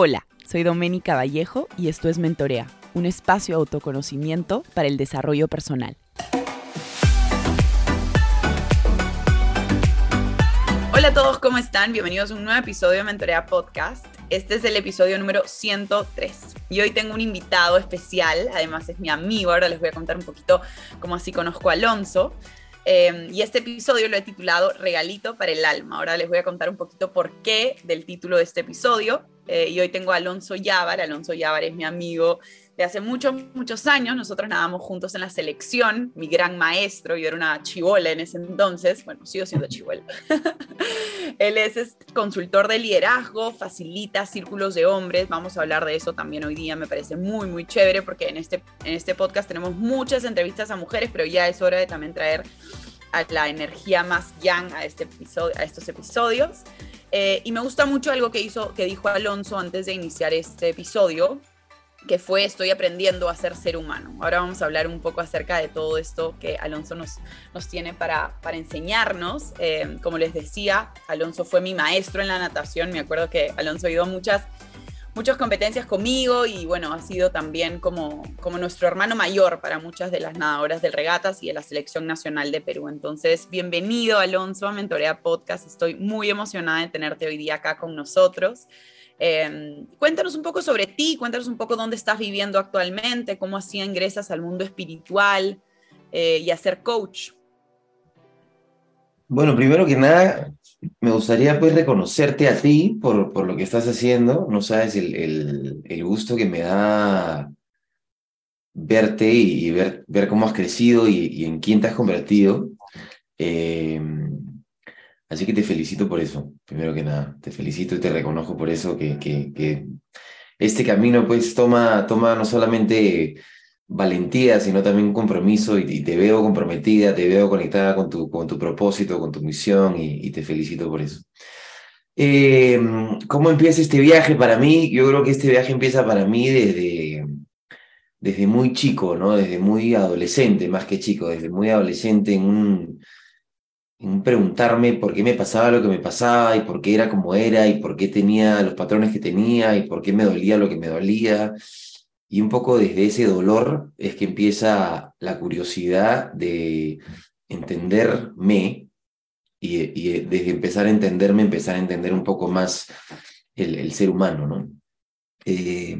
Hola, soy Doménica Vallejo y esto es Mentorea, un espacio de autoconocimiento para el desarrollo personal. Hola a todos, ¿cómo están? Bienvenidos a un nuevo episodio de Mentorea Podcast. Este es el episodio número 103 y hoy tengo un invitado especial, además es mi amigo, ahora les voy a contar un poquito cómo así conozco a Alonso. Em, y este episodio lo he titulado Regalito para el alma. Ahora les voy a contar un poquito por qué del título de este episodio. Eh, y hoy tengo a Alonso Yávar. Alonso Yávar es mi amigo de hace muchos, muchos años. Nosotros nadábamos juntos en la selección, mi gran maestro. Yo era una chivola en ese entonces. Bueno, sigo siendo chivola. Él es consultor de liderazgo, facilita círculos de hombres. Vamos a hablar de eso también hoy día. Me parece muy, muy chévere porque en este, en este podcast tenemos muchas entrevistas a mujeres, pero ya es hora de también traer a la energía más yang a, este episodio, a estos episodios. Eh, y me gusta mucho algo que, hizo, que dijo Alonso antes de iniciar este episodio, que fue estoy aprendiendo a ser ser humano. Ahora vamos a hablar un poco acerca de todo esto que Alonso nos, nos tiene para, para enseñarnos. Eh, como les decía, Alonso fue mi maestro en la natación. Me acuerdo que Alonso ha ido a muchas muchas competencias conmigo y bueno, ha sido también como, como nuestro hermano mayor para muchas de las nadadoras del regatas y de la selección nacional de Perú. Entonces, bienvenido Alonso a Mentorea Podcast. Estoy muy emocionada de tenerte hoy día acá con nosotros. Em, cuéntanos un poco sobre ti, cuéntanos un poco dónde estás viviendo actualmente, cómo así ingresas al mundo espiritual eh, y a ser coach. Bueno, primero que nada, me gustaría pues reconocerte a ti por, por lo que estás haciendo. No sabes el, el, gusto que me da verte y, ver, ver cómo has crecido y, en quién te has convertido. Eh, así que te felicito por eso, primero que nada. Te felicito y te reconozco por eso, que, que, que este camino pues toma, toma no solamente valentía, sino también un compromiso y, te veo comprometida, te veo conectada con tu, con tu propósito, con tu misión y, te felicito por eso. Eh, ¿Cómo empieza este viaje para mí? Yo creo que este viaje empieza para mí desde, desde muy chico, ¿no? Desde muy adolescente, más que chico, desde muy adolescente en un, en un preguntarme por qué me pasaba lo que me pasaba y por qué era como era y por qué tenía los patrones que tenía y por qué me dolía lo que me dolía y un poco desde ese dolor es que empieza la curiosidad de entenderme y, desde empezar a entenderme, empezar a entender un poco más el, ser humano. ¿no? Eh,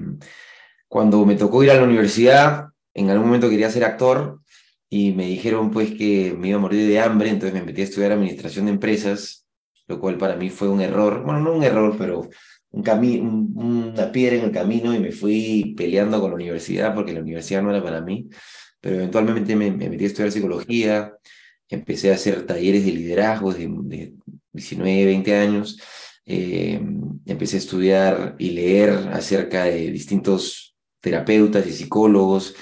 cuando me tocó ir a la universidad, en algún momento quería ser actor y me dijeron pues que me iba a morir de hambre, entonces me metí a estudiar administración de empresas, lo cual para mí fue un error, bueno, no un error, pero un una piedra en el camino y me fui peleando con la universidad porque la universidad no era para mí, pero eventualmente me, metí a estudiar psicología, empecé a hacer talleres de liderazgo de, de 19, 20 años, eh, empecé a estudiar y leer acerca de distintos terapeutas y psicólogos,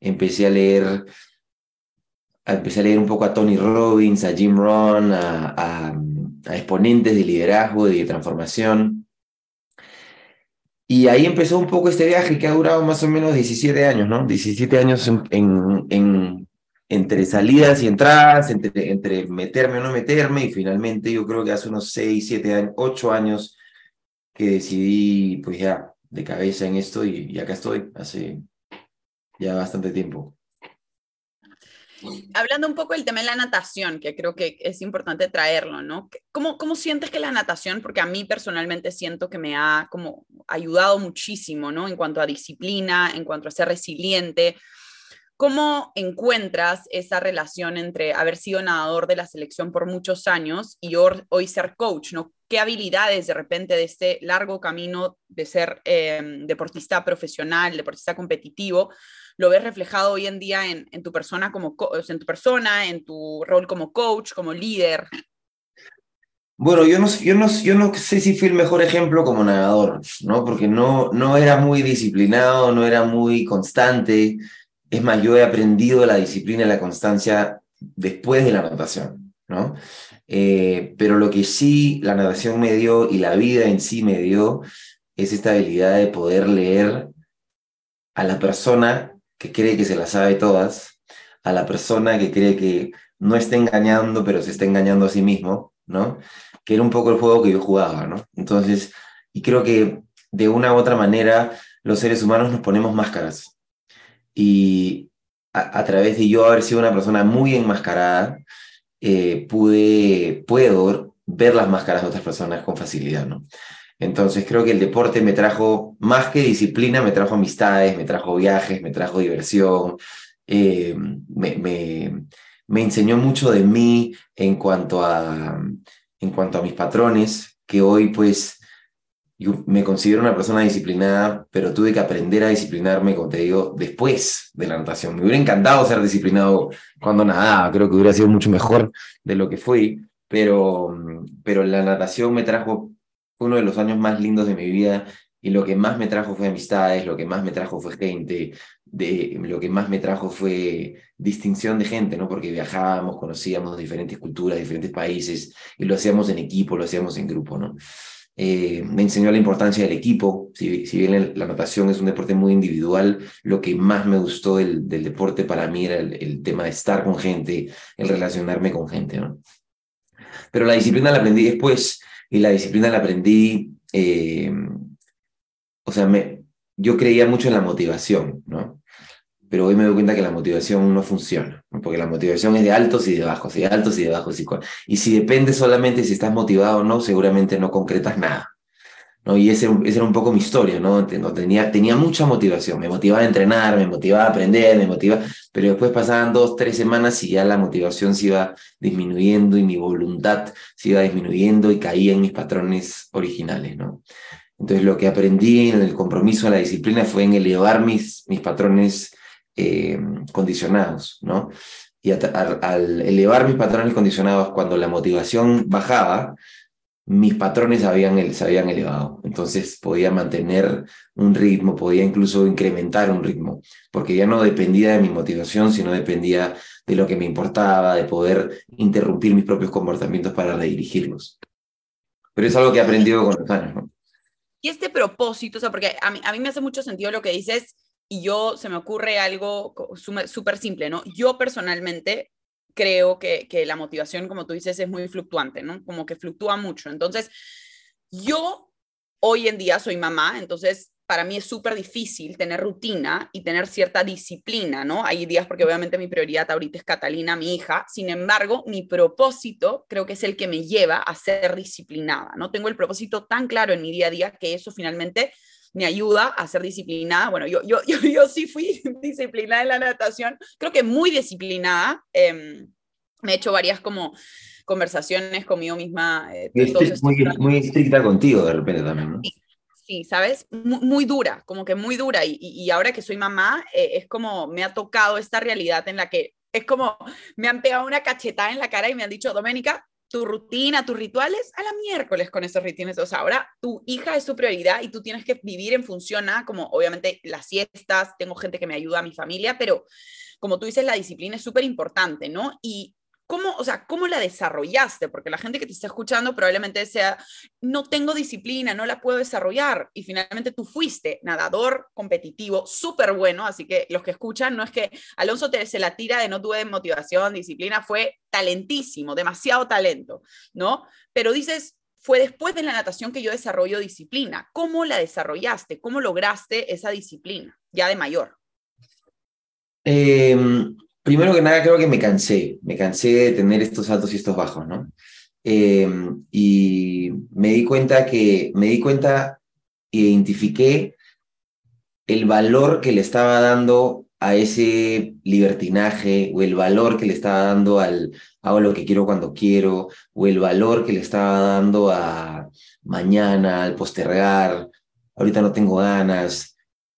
empecé a leer empecé a leer un poco a Tony Robbins, a Jim Rohn, a, a, a exponentes de liderazgo, de transformación. Y ahí empezó un poco este viaje que ha durado más o menos 17 años, ¿no? 17 años en, en, entre salidas y entradas, entre, entre meterme o no meterme, y finalmente yo creo que hace unos 6, 7 años, 8 años que decidí, pues ya, de cabeza en esto, y, y acá estoy, hace ya bastante tiempo. Hablando un poco del tema de la natación, que creo que es importante traerlo, ¿no? ¿Cómo, ¿Cómo sientes que la natación, porque a mí personalmente siento que me ha como ayudado muchísimo, ¿no? En cuanto a disciplina, en cuanto a ser resiliente. ¿Cómo encuentras esa relación entre haber sido nadador de la selección por muchos años y hoy ser coach? ¿no? ¿Qué habilidades de repente de este largo camino de ser em, deportista profesional, deportista competitivo, lo ves reflejado hoy en día en, tu persona como en tu persona, en tu rol como coach, como líder? Bueno, yo no, yo, no, yo no sé si fui el mejor ejemplo como nadador, ¿no? Porque no, no era muy disciplinado, no era muy constante. Es más, yo he aprendido la disciplina y la constancia después de la natación, ¿no? Eh, pero lo que sí la natación me dio y la vida en sí me dio es esta habilidad de poder leer a la persona que cree que se las sabe todas, a la persona que cree que no está engañando, pero se está engañando a sí mismo, ¿no? Que era un poco el juego que yo jugaba, ¿no? Entonces, y creo que de una u otra manera los seres humanos nos ponemos máscaras. Y a, través de yo haber sido una persona muy enmascarada, eh, pude, puedo ver las máscaras de otras personas con facilidad, ¿no? Entonces creo que el deporte me trajo, más que disciplina, me trajo amistades, me trajo viajes, me trajo diversión, eh, me, me, enseñó mucho de mí en cuanto, a, en cuanto a mis patrones, que hoy pues me considero una persona disciplinada, pero tuve que aprender a disciplinarme, como te digo, después de la natación. Me hubiera encantado ser disciplinado cuando nadaba, creo que hubiera sido mucho mejor de lo que fui, pero, pero la natación me trajo uno de los años más lindos de mi vida y lo que más me trajo fue amistades, lo que más me trajo fue gente, lo que más me trajo fue distinción de gente, ¿no? Porque viajábamos, conocíamos diferentes culturas, diferentes países y lo hacíamos en equipo, lo hacíamos en grupo, ¿no? Eh, me enseñó la importancia del equipo. Si, bien la natación es un deporte muy individual, lo que más me gustó del, deporte para mí era el, tema de estar con gente, el relacionarme con gente. ¿no? Pero la disciplina la aprendí después y la disciplina la aprendí, eh, o sea, yo creía mucho en la motivación, ¿no? Pero hoy me doy cuenta que la motivación no funciona, porque la motivación es de altos y de bajos, y de altos y de bajos. Y, si depende solamente si estás motivado o no, seguramente no concretas nada. ¿no? Y esa era un poco mi historia, ¿no? Tenía, tenía mucha motivación, me motivaba a entrenar, me motivaba a aprender, me motivaba, pero después pasaban dos, tres semanas y ya la motivación se iba disminuyendo y mi voluntad se iba disminuyendo y caía en mis patrones originales, ¿no? Entonces lo que aprendí en el compromiso, en la disciplina, fue en elevar mis, mis patrones eh, condicionados, ¿no? Y al elevar mis patrones condicionados, cuando la motivación bajaba, mis patrones habían, se habían elevado. Entonces podía mantener un ritmo, podía incluso incrementar un ritmo, porque ya no dependía de mi motivación, sino dependía de lo que me importaba, de poder interrumpir mis propios comportamientos para redirigirlos. Pero es algo que he aprendido con los años. ¿no? Y este propósito, o sea, porque a mí, a mí me hace mucho sentido lo que dices, y yo se me ocurre algo súper simple, ¿no? Yo personalmente creo que, que la motivación, como tú dices, es muy fluctuante, ¿no? Como que fluctúa mucho. Entonces, yo hoy en día soy mamá, entonces para mí es súper difícil tener rutina y tener cierta disciplina, ¿no? Hay días porque obviamente mi prioridad ahorita es Catalina, mi hija, sin embargo, mi propósito creo que es el que me lleva a ser disciplinada, ¿no? Tengo el propósito tan claro en mi día a día que eso finalmente me ayuda a ser disciplinada. Bueno, yo, yo, yo, yo sí fui disciplinada en la natación, creo que muy disciplinada. Em, me he hecho varias como conversaciones conmigo misma. Eh, muy, muy, estricta contigo de repente también, ¿no? Sí, ¿sabes? Muy, dura, como que muy dura. Y, y ahora que soy mamá, eh, es como me ha tocado esta realidad en la que es como me han pegado una cachetada en la cara y me han dicho, Doménica, tu rutina, tus rituales, a la miércoles con esos rituales. O sea, ahora tu hija es tu prioridad y tú tienes que vivir en función a, como obviamente las siestas, tengo gente que me ayuda a mi familia, pero como tú dices, la disciplina es súper importante, ¿no? Y ¿Cómo, o sea, ¿Cómo la desarrollaste? Porque la gente que te está escuchando probablemente sea, no tengo disciplina, no la puedo desarrollar. Y finalmente tú fuiste nadador competitivo, súper bueno. Así que los que escuchan, no es que Alonso te, se la tira de no tuve motivación, disciplina, fue talentísimo, demasiado talento, ¿no? Pero dices, fue después de la natación que yo desarrollo disciplina. ¿Cómo la desarrollaste? ¿Cómo lograste esa disciplina ya de mayor? Eh, primero que nada, creo que me cansé, me cansé de tener estos altos y estos bajos, ¿no? Eh, y me di cuenta que, me di cuenta, identifiqué el valor que le estaba dando a ese libertinaje o el valor que le estaba dando al hago lo que quiero cuando quiero o el valor que le estaba dando a mañana, al postergar, ahorita no tengo ganas,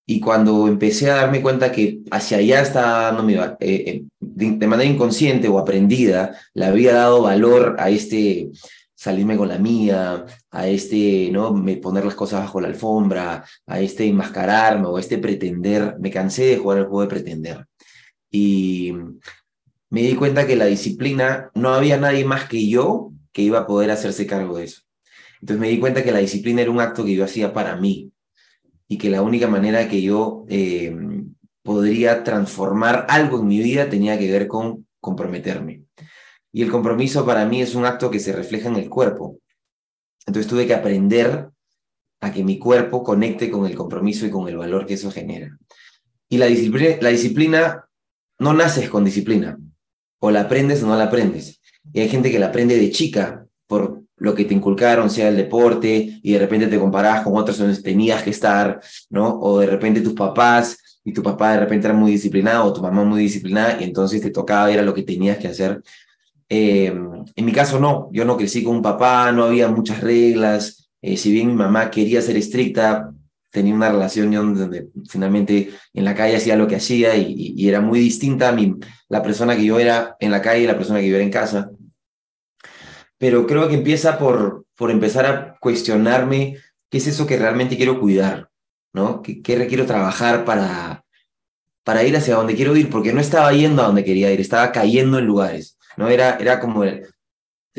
y cuando empecé a darme cuenta que hacia allá estaba dando mi, eh, eh, de, manera inconsciente o aprendida, le había dado valor a este salirme con la mía, a este, ¿no? Me poner las cosas bajo la alfombra, a este enmascararme o a este pretender. Me cansé de jugar el juego de pretender. Y me di cuenta que la disciplina, no había nadie más que yo que iba a poder hacerse cargo de eso. Entonces me di cuenta que la disciplina era un acto que yo hacía para mí, y que la única manera que yo eh, podría transformar algo en mi vida tenía que ver con comprometerme. Y el compromiso para mí es un acto que se refleja en el cuerpo. Entonces tuve que aprender a que mi cuerpo conecte con el compromiso y con el valor que eso genera. Y la disciplina, la disciplina no naces con disciplina, o la aprendes o no la aprendes. Y hay gente que la aprende de chica por lo que te inculcaron, sea el deporte, y de repente te comparás con otros donde tenías que estar, ¿no? O de repente tus papás, y tu papá de repente era muy disciplinado, o tu mamá muy disciplinada, y entonces te tocaba, era lo que tenías que hacer. Eh, en mi caso no, yo no crecí con un papá, no había muchas reglas, eh, si bien mi mamá quería ser estricta, tenía una relación donde finalmente en la calle hacía lo que hacía y, era muy distinta a mí, la persona que yo era en la calle y la persona que yo era en casa. Pero creo que empieza por, por empezar a cuestionarme qué es eso que realmente quiero cuidar, ¿no? ¿Qué, qué requiero trabajar para, para ir hacia donde quiero ir? Porque no estaba yendo a donde quería ir, estaba cayendo en lugares, ¿no? Era, era como,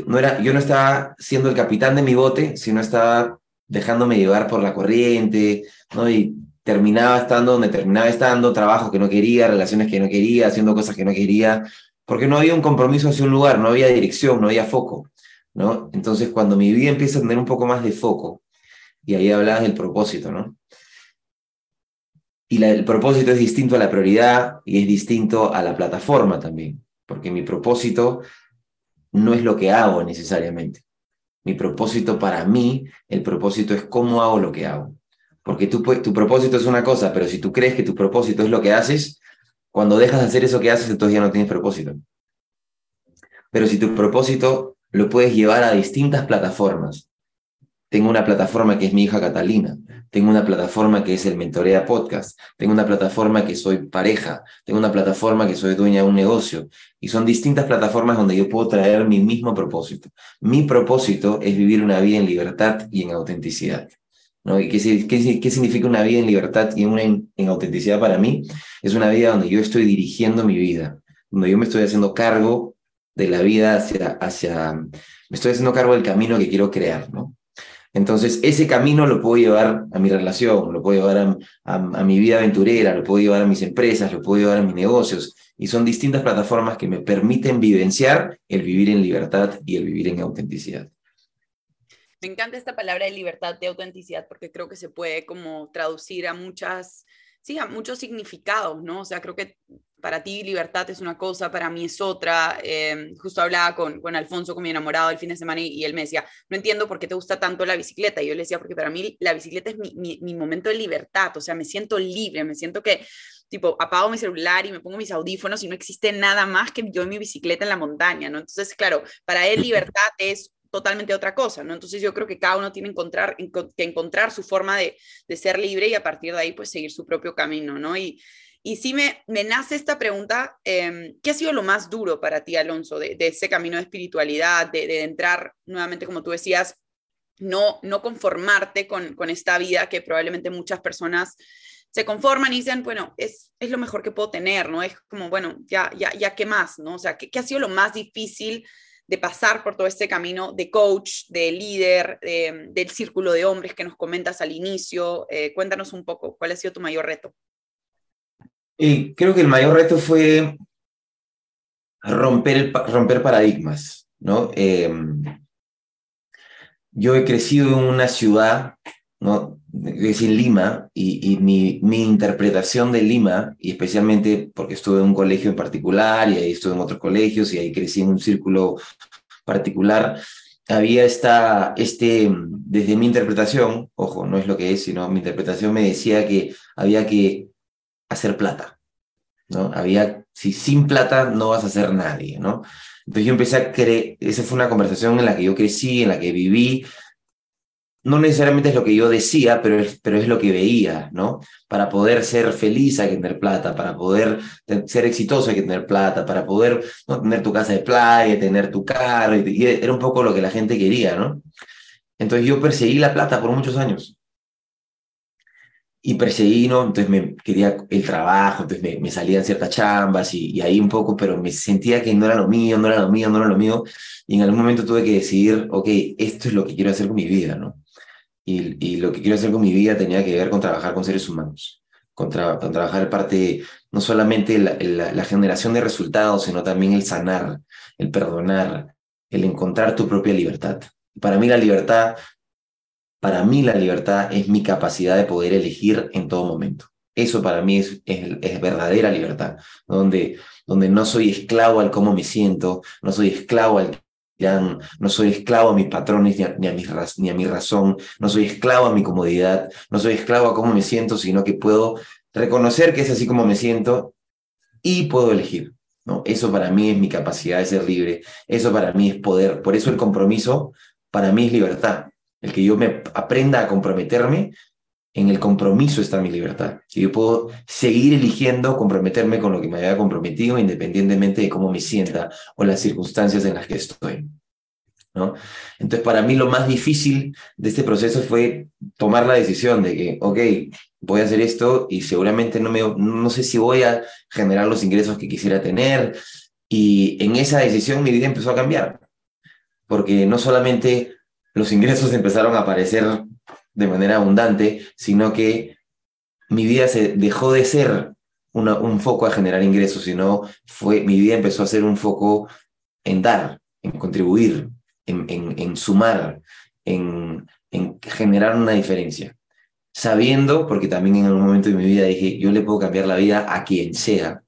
no era, yo no estaba siendo el capitán de mi bote, sino estaba dejándome llevar por la corriente, ¿no? Y terminaba estando donde terminaba estando, trabajo que no quería, relaciones que no quería, haciendo cosas que no quería, porque no había un compromiso hacia un lugar, no había dirección, no había foco, Entonces, cuando mi vida empieza a tener un poco más de foco, y ahí hablabas del propósito, ¿no? Y el propósito es distinto a la prioridad y es distinto a la plataforma también, porque mi propósito no es lo que hago necesariamente. Mi propósito para mí, el propósito es cómo hago lo que hago. Porque tu, tu propósito es una cosa, pero si tú crees que tu propósito es lo que haces, cuando dejas de hacer eso que haces, entonces ya no tienes propósito. Pero si tu propósito lo puedes llevar a distintas plataformas, tengo una plataforma que es mi hija Catalina, tengo una plataforma que es el Mentorea Podcast, tengo una plataforma que soy pareja, tengo una plataforma que soy dueña de un negocio. Y son distintas plataformas donde yo puedo traer mi mismo propósito. Mi propósito es vivir una vida en libertad y en autenticidad. ¿no? ¿Y qué, qué, significa una vida en libertad y una en, autenticidad para mí? Es una vida donde yo estoy dirigiendo mi vida, donde yo me estoy haciendo cargo de la vida hacia, hacia, me estoy haciendo cargo del camino que quiero crear, ¿no? Entonces, ese camino lo puedo llevar a mi relación, lo puedo llevar a, mi vida aventurera, lo puedo llevar a mis empresas, lo puedo llevar a mis negocios. Y son distintas plataformas que me permiten vivenciar el vivir en libertad y el vivir en autenticidad. Me encanta esta palabra de libertad, de autenticidad, porque creo que se puede como traducir a muchas, sí, a muchos significados, ¿no? O sea, creo que para ti libertad es una cosa, para mí es otra. Em, justo hablaba con, con Alfonso, con mi enamorado, el fin de semana y, él me decía, no entiendo por qué te gusta tanto la bicicleta. Y yo le decía, porque para mí la bicicleta es mi, mi, momento de libertad, o sea, me siento libre, me siento que, tipo, apago mi celular y me pongo mis audífonos y no existe nada más que yo en mi bicicleta en la montaña, ¿no? Entonces, claro, para él libertad es totalmente otra cosa, ¿no? Entonces yo creo que cada uno tiene encontrar, que encontrar su forma de, de ser libre y a partir de ahí, pues, seguir su propio camino, ¿no? Y, y sí me, me nace esta pregunta, eh, ¿qué ha sido lo más duro para ti, Alonso, de, ese camino de espiritualidad, de, entrar nuevamente, como tú decías, no, no conformarte con, con esta vida que probablemente muchas personas se conforman y dicen, bueno, es, es lo mejor que puedo tener, ¿no? Es como, bueno, ya, ya, ya, ¿qué más, no? O sea, ¿qué, qué ha sido lo más difícil de pasar por todo este camino de coach, de líder, del círculo de hombres que nos comentas al inicio? Eh, cuéntanos un poco, ¿cuál ha sido tu mayor reto? Y creo que el mayor reto fue romper, romper paradigmas, ¿no? Em, yo he crecido en una ciudad, ¿no? Es en Lima, y, y mi, mi, interpretación de Lima, y especialmente porque estuve en un colegio en particular, y ahí estuve en otros colegios, y ahí crecí en un círculo particular, había esta, este, desde mi interpretación, ojo, no es lo que es, sino mi interpretación me decía que había que hacer plata, ¿no? Había, si sin plata no vas a ser nadie, ¿no? Entonces yo empecé a creer, esa fue una conversación en la que yo crecí, en la que viví, no necesariamente es lo que yo decía, pero es, pero es lo que veía, ¿no? Para poder ser feliz hay que tener plata, para poder ser exitoso hay que tener plata, para poder ¿no? tener tu casa de playa, tener tu carro, y era un poco lo que la gente quería, ¿no? Entonces yo perseguí la plata por muchos años y perseguí, ¿no? Entonces me quería el trabajo, entonces me, salían ciertas chambas y, ahí un poco, pero me sentía que no era lo mío, no era lo mío, no era lo mío. Y en algún momento tuve que decidir, ok, esto es lo que quiero hacer con mi vida, ¿no? Y, y lo que quiero hacer con mi vida tenía que ver con trabajar con seres humanos, con, con trabajar parte, no solamente la, la, la generación de resultados, sino también el sanar, el perdonar, el encontrar tu propia libertad. Para mí la libertad para mí la libertad es mi capacidad de poder elegir en todo momento. Eso para mí es, es, verdadera libertad, donde, donde no soy esclavo al cómo me siento, no soy esclavo al no soy esclavo a mis patrones ni a, ni, a mi, ni a mi razón, no soy esclavo a mi comodidad, no soy esclavo a cómo me siento, sino que puedo reconocer que es así como me siento y puedo elegir. ¿no? Eso para mí es mi capacidad de ser libre, eso para mí es poder. Por eso el compromiso para mí es libertad. El que yo me aprenda a comprometerme, en el compromiso está mi libertad. Que yo puedo seguir eligiendo comprometerme con lo que me haya comprometido independientemente de cómo me sienta o las circunstancias en las que estoy. ¿no? Entonces, para mí lo más difícil de este proceso fue tomar la decisión de que, ok, voy a hacer esto y seguramente no, me, no sé si voy a generar los ingresos que quisiera tener. Y en esa decisión mi vida empezó a cambiar, porque no solamente los ingresos empezaron a aparecer de manera abundante, sino que mi vida se dejó de ser un foco a generar ingresos, sino fue, mi vida empezó a ser un foco en dar, en contribuir, en, en, sumar, en, en generar una diferencia. Sabiendo, porque también en un momento de mi vida dije, yo le puedo cambiar la vida a quien sea,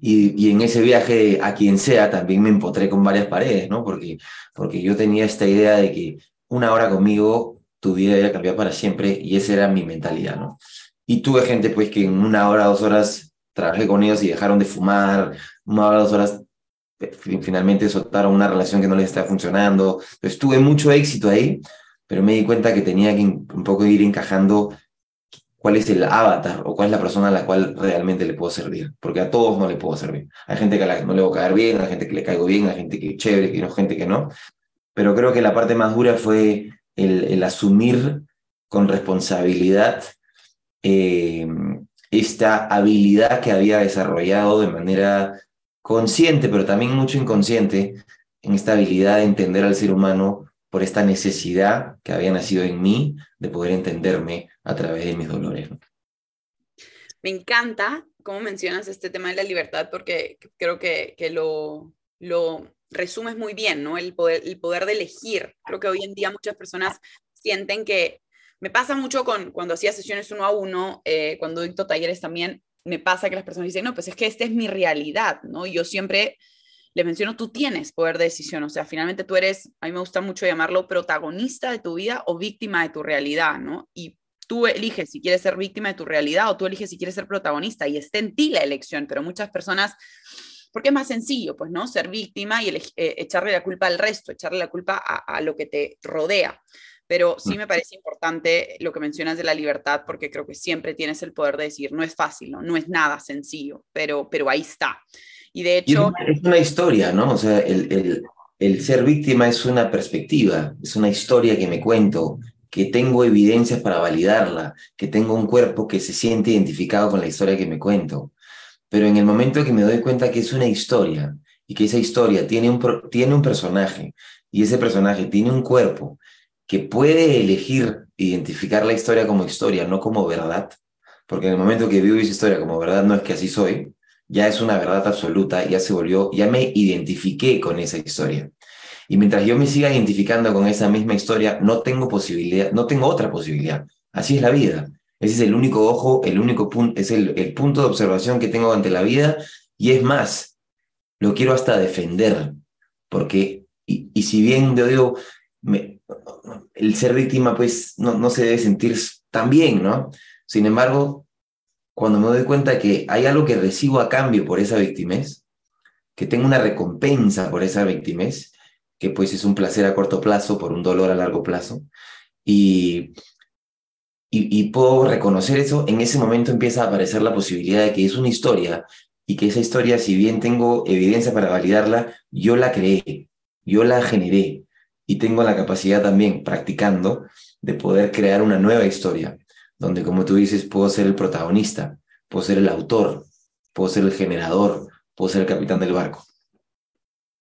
y, en ese viaje a quien sea también me empotré con varias paredes, ¿no? Porque, porque yo tenía esta idea de que una hora conmigo tu vida iba a cambiar para siempre y esa era mi mentalidad, ¿no? Y tuve gente pues que en una hora, dos horas trabajé con ellos y dejaron de fumar, una hora, dos horas eh, finalmente soltaron una relación que no les estaba funcionando. Entonces tuve mucho éxito ahí, pero me di cuenta que tenía que un poco ir encajando cuál es el avatar o cuál es la persona a la cual realmente le puedo servir, porque a todos no le puedo servir. Hay gente que a la que no le voy a caer bien, hay gente que le caigo bien, hay gente que es chévere, hay gente que no, pero creo que la parte más dura fue el, asumir con responsabilidad eh, esta habilidad que había desarrollado de manera consciente, pero también mucho inconsciente, en esta habilidad de entender al ser humano por esta necesidad que había nacido en mí de poder entenderme a través de mis dolores. Me encanta cómo mencionas este tema de la libertad porque creo que, lo, lo resumes muy bien, ¿no? El poder, el poder de elegir. Creo que hoy en día muchas personas sienten que, me pasa mucho con cuando hacía sesiones uno a uno, eh, cuando dicto talleres también, me pasa que las personas dicen, no, pues es que esta es mi realidad, ¿no? Yo siempre les menciono, tú tienes poder de decisión, o sea, finalmente tú eres, a mí me gusta mucho llamarlo protagonista de tu vida o víctima de tu realidad, ¿no? Y tú eliges si quieres ser víctima de tu realidad o tú eliges si quieres ser protagonista y está en ti la elección, pero muchas personas, porque es más sencillo, pues, ¿no? Ser víctima y eh, echarle la culpa al resto, echarle la culpa a, a lo que te rodea. Pero sí mm. me parece importante lo que mencionas de la libertad, porque creo que siempre tienes el poder de decir, no es fácil, no, no es nada sencillo, pero, pero ahí está. Y de hecho... es, una, historia, ¿no? O sea, el, el, el, ser víctima es una perspectiva, es una historia que me cuento, que tengo evidencias para validarla, que tengo un cuerpo que se siente identificado con la historia que me cuento. Pero en el momento que me doy cuenta que es una historia y que esa historia tiene un, tiene un personaje y ese personaje tiene un cuerpo que puede elegir identificar la historia como historia, no como verdad, porque en el momento que vivo esa historia como verdad no es que así soy, ya es una verdad absoluta, ya se volvió, ya me identifiqué con esa historia. Y mientras yo me siga identificando con esa misma historia, no tengo posibilidad, no tengo otra posibilidad. Así es la vida. Ese es el único ojo, el único punto, es el, el punto de observación que tengo ante la vida. Y es más, lo quiero hasta defender, porque, y, y si bien yo digo, el ser víctima, pues no, no se debe sentir tan bien, ¿no? Sin embargo, cuando me doy cuenta que hay algo que recibo a cambio por esa victimez, que tengo una recompensa por esa victimez, que pues es un placer a corto plazo por un dolor a largo plazo, y, y, puedo reconocer eso, en ese momento empieza a aparecer la posibilidad de que es una historia y que esa historia, si bien tengo evidencia para validarla, yo la creé, yo la generé y tengo la capacidad también, practicando, de poder crear una nueva historia donde como tú dices, puedo ser el protagonista, puedo ser el autor, puedo ser el generador, puedo ser el capitán del barco.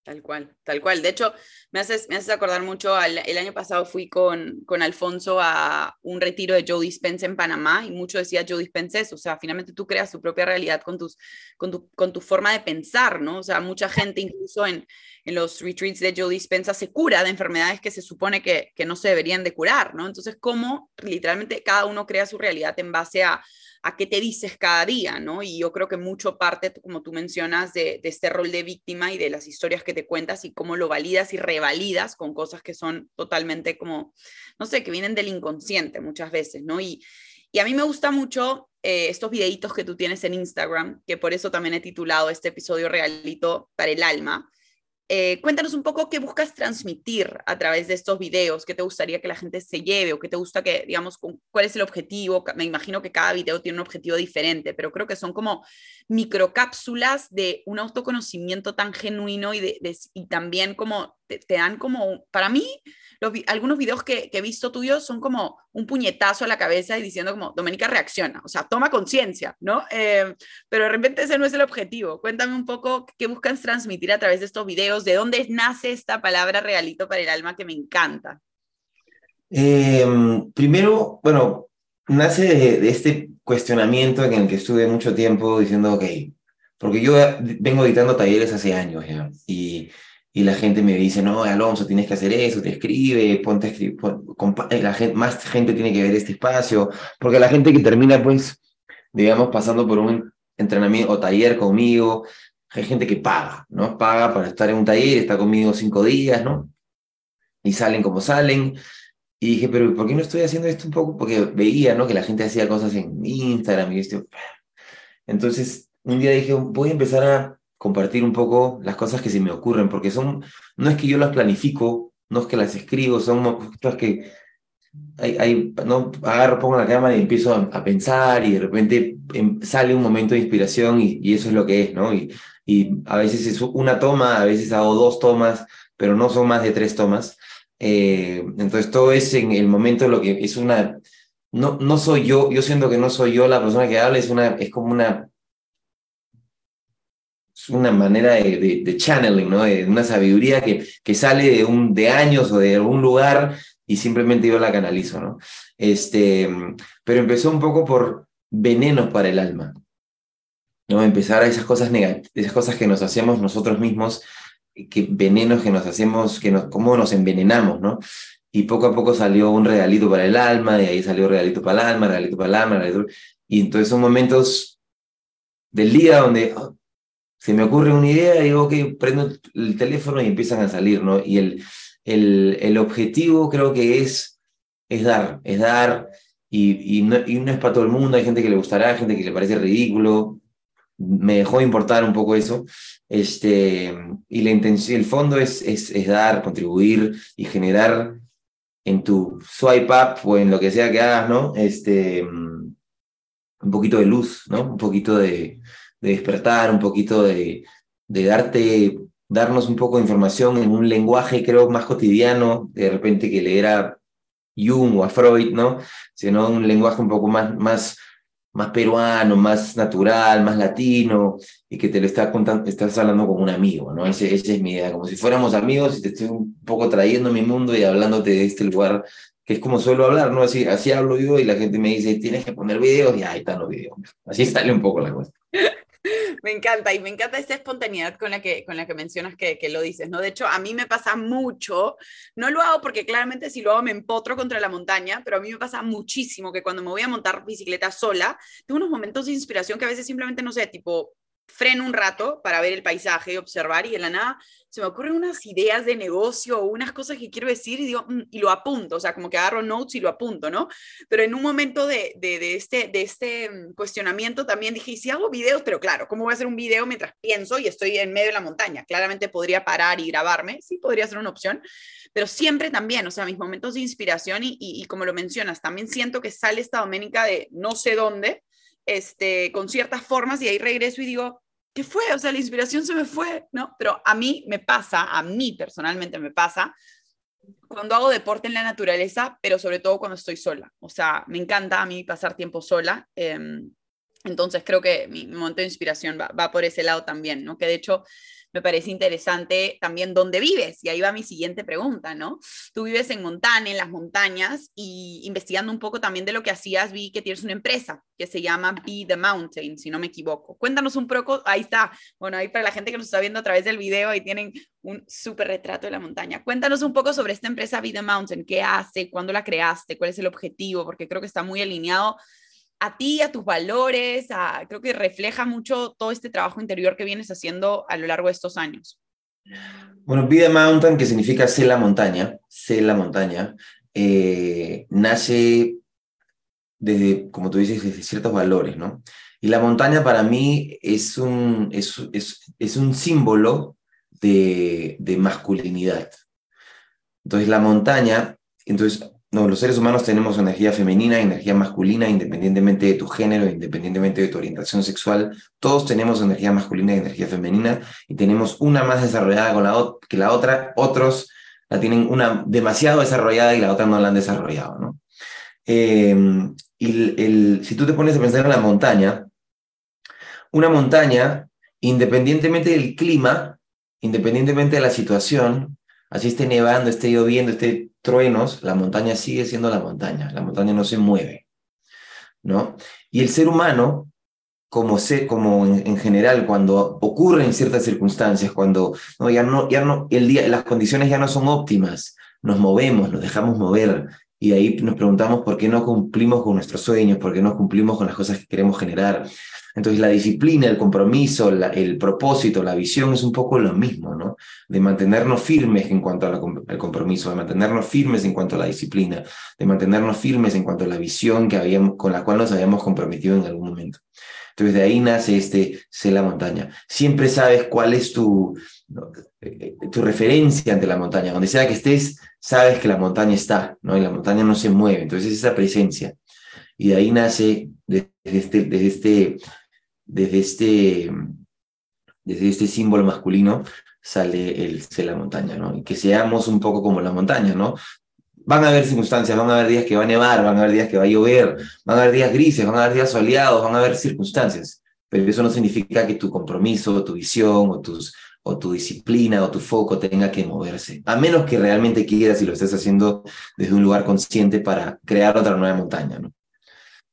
Tal cual, tal cual. De hecho, me haces, me haces acordar mucho, al, el año pasado fui con, con Alfonso a un retiro de Joe Dispense en Panamá y mucho decía Joe Dispense eso, o sea, finalmente tú creas tu propia realidad con, tus, con, tu, con tu forma de pensar, ¿no? O sea, mucha gente incluso en, en los retreats de Joe Dispensa se cura de enfermedades que se supone que, que no se deberían de curar, ¿no? Entonces, ¿cómo literalmente cada uno crea su realidad en base a, a qué te dices cada día, ¿no? Y yo creo que mucho parte, como tú mencionas, de, este rol de víctima y de las historias que te cuentas y cómo lo validas y revalidas con cosas que son totalmente como, no sé, que vienen del inconsciente muchas veces, ¿no? Y, a mí me gusta mucho eh, estos videitos que tú tienes en Instagram, que por eso también he titulado este episodio Realito para el Alma, eh, cuéntanos un poco qué buscas transmitir a través de estos videos, qué te gustaría que la gente se lleve o qué te gusta que, digamos, cuál es el objetivo. Me imagino que cada video tiene un objetivo diferente, pero creo que son como microcápsulas de un autoconocimiento tan genuino y, de, y también como te, dan como, para mí, algunos videos que, he visto tuyos son como un puñetazo a la cabeza y diciendo como, Doménica reacciona, o sea, toma conciencia, ¿no? Eh, pero de repente ese no es el objetivo. Cuéntame un poco qué buscas transmitir a través de estos videos, de dónde nace esta palabra realito para el alma que me encanta. Em, primero, bueno, nace de, de, este cuestionamiento en el que estuve mucho tiempo diciendo, ok, porque yo vengo editando talleres hace años ya, y y la gente me dice, no, Alonso, tienes que hacer eso, te escribe, ponte a escribir, eh, la gente, más gente tiene que ver este espacio, porque la gente que termina, pues, digamos, pasando por un entrenamiento o taller conmigo, hay gente que paga, ¿no? Paga para estar en un taller, está conmigo cinco días, ¿no? Y salen como salen. Y dije, pero ¿por qué no estoy haciendo esto un poco? Porque veía, ¿no? Que la gente hacía cosas en Instagram y esto. Entonces, un día dije, voy a empezar a compartir un poco las cosas que se me ocurren, porque son, no es que yo las planifico, no es que las escribo, son cosas que hay, hay, no agarro, pongo la cámara y empiezo a, pensar y de repente em, sale un momento de inspiración y, y, eso es lo que es, ¿no? Y, y a veces es una toma, a veces hago dos tomas, pero no son más de tres tomas. Eh, entonces todo es en el momento lo que es una, no, no soy yo, yo siento que no soy yo la persona que habla, es, una, es como una una manera de, channeling, ¿no? De una sabiduría que, que sale de, un, de años o de algún lugar y simplemente yo la canalizo, ¿no? Este, pero empezó un poco por venenos para el alma, ¿no? Empezar a esas cosas negativas, esas cosas que nos hacemos nosotros mismos, que venenos que nos hacemos, que nos, cómo nos envenenamos, ¿no? Y poco a poco salió un regalito para el alma, de ahí salió regalito para el alma, regalito para el alma, regalito... y entonces son momentos del día donde se me ocurre una idea digo, ok, prendo el teléfono y empiezan a salir, ¿no? Y el, el, el objetivo creo que es, es dar, es dar, y, y, no, y no es para todo el mundo, hay gente que le gustará, gente que le parece ridículo, me dejó importar un poco eso, este, y la intención, el fondo es, es, es dar, contribuir y generar en tu swipe up o en lo que sea que hagas, ¿no? Este, un poquito de luz, ¿no? Un poquito de, de despertar, un poquito de, de darte, darnos un poco de información en un lenguaje, creo, más cotidiano, de repente que leer a Jung o a Freud, ¿no? Sino un lenguaje un poco más, más, más peruano, más natural, más latino, y que te lo estás contando, estás hablando como un amigo, ¿no? Ese, esa es mi idea, como si fuéramos amigos y te estoy un poco trayendo mi mundo y hablándote de este lugar que es como suelo hablar, ¿no? Así, así hablo yo y la gente me dice, tienes que poner videos y ahí están los videos. Así sale un poco la cosa. Me encanta y me encanta esta espontaneidad con la que, con la que mencionas que, que, lo dices, ¿no? De hecho, a mí me pasa mucho, no lo hago porque claramente si lo hago me empotro contra la montaña, pero a mí me pasa muchísimo que cuando me voy a montar bicicleta sola, tengo unos momentos de inspiración que a veces simplemente, no sé, tipo, freno un rato para ver el paisaje observar y de la nada se me ocurren unas ideas de negocio o unas cosas que quiero decir y digo, mm", y lo apunto, o sea, como que agarro notes y lo apunto, ¿no? Pero en un momento de, de, este, de este mm, cuestionamiento también dije, ¿y si hago videos? Pero claro, ¿cómo voy a hacer un video mientras pienso y estoy en medio de la montaña? Claramente podría parar y grabarme, sí, podría ser una opción, pero siempre también, o sea, mis momentos de inspiración y, y, y como lo mencionas, también siento que sale esta doménica de no sé dónde, este, con ciertas formas y ahí regreso y digo, ¿qué fue? O sea, la inspiración se me fue, ¿no? Pero a mí me pasa, a mí personalmente me pasa, cuando hago deporte en la naturaleza, pero sobre todo cuando estoy sola. O sea, me encanta a mí pasar tiempo sola. Em, Entonces creo que mi, momento de inspiración va, va, por ese lado también, ¿no? Que de hecho me parece interesante también dónde vives. Y ahí va mi siguiente pregunta, ¿no? Tú vives en Montana, en las montañas, y investigando un poco también de lo que hacías, vi que tienes una empresa que se llama Be the Mountain, si no me equivoco. Cuéntanos un poco, ahí está, bueno, ahí para la gente que nos está viendo a través del video, ahí tienen un súper retrato de la montaña. Cuéntanos un poco sobre esta empresa Be the Mountain, qué hace, cuándo la creaste, cuál es el objetivo, porque creo que está muy alineado a ti, a tus valores, a, creo que refleja mucho todo este trabajo interior que vienes haciendo a lo largo de estos años. Bueno, the Mountain, que significa ser la montaña, ser la montaña, eh, nace desde, como tú dices, desde ciertos valores, ¿no? Y la montaña para mí es un, es, es, es un símbolo de, de masculinidad. Entonces la montaña, entonces los seres humanos tenemos energía femenina, energía masculina, independientemente de tu género, independientemente de tu orientación sexual. Todos tenemos energía masculina y energía femenina y tenemos una más desarrollada que la otra. Otros la tienen una demasiado desarrollada y la otra no la han desarrollado. ¿no? Em, y el, si tú te pones a pensar en la montaña, una montaña, independientemente del clima, independientemente de la situación, así esté nevando, esté lloviendo, esté truenos, la montaña sigue siendo la montaña, la montaña no se mueve, ¿no? Y el ser humano, como, sé, como en, general, cuando ocurren ciertas circunstancias, cuando ¿no? ya no, ya no, el día, las condiciones ya no son óptimas, nos movemos, nos dejamos mover, y ahí nos preguntamos por qué no cumplimos con nuestros sueños, por qué no cumplimos con las cosas que queremos generar. Entonces la disciplina, el compromiso, el propósito, la visión es un poco lo mismo, ¿no? De mantenernos firmes en cuanto al compromiso, de mantenernos firmes en cuanto a la disciplina, de mantenernos firmes en cuanto a la visión que habíamos, con la cual nos habíamos comprometido en algún momento. Entonces de ahí nace este ser la montaña. Siempre sabes cuál es tu, eh, tu referencia ante la montaña. Donde sea que estés, sabes que la montaña está, ¿no? Y la montaña no se mueve. Entonces esa presencia. Y de ahí nace desde este, desde este desde este, desde este símbolo masculino sale el ser la montaña, ¿no? Y que seamos un poco como la montaña, ¿no? Van a haber circunstancias, van a haber días que va a nevar, van a haber días que va a llover, van a haber días grises, van a haber días soleados, van a haber circunstancias, pero eso no significa que tu compromiso, tu visión o, tus, o tu disciplina o tu foco tenga que moverse, a menos que realmente quieras y lo estés haciendo desde un lugar consciente para crear otra nueva montaña, ¿no?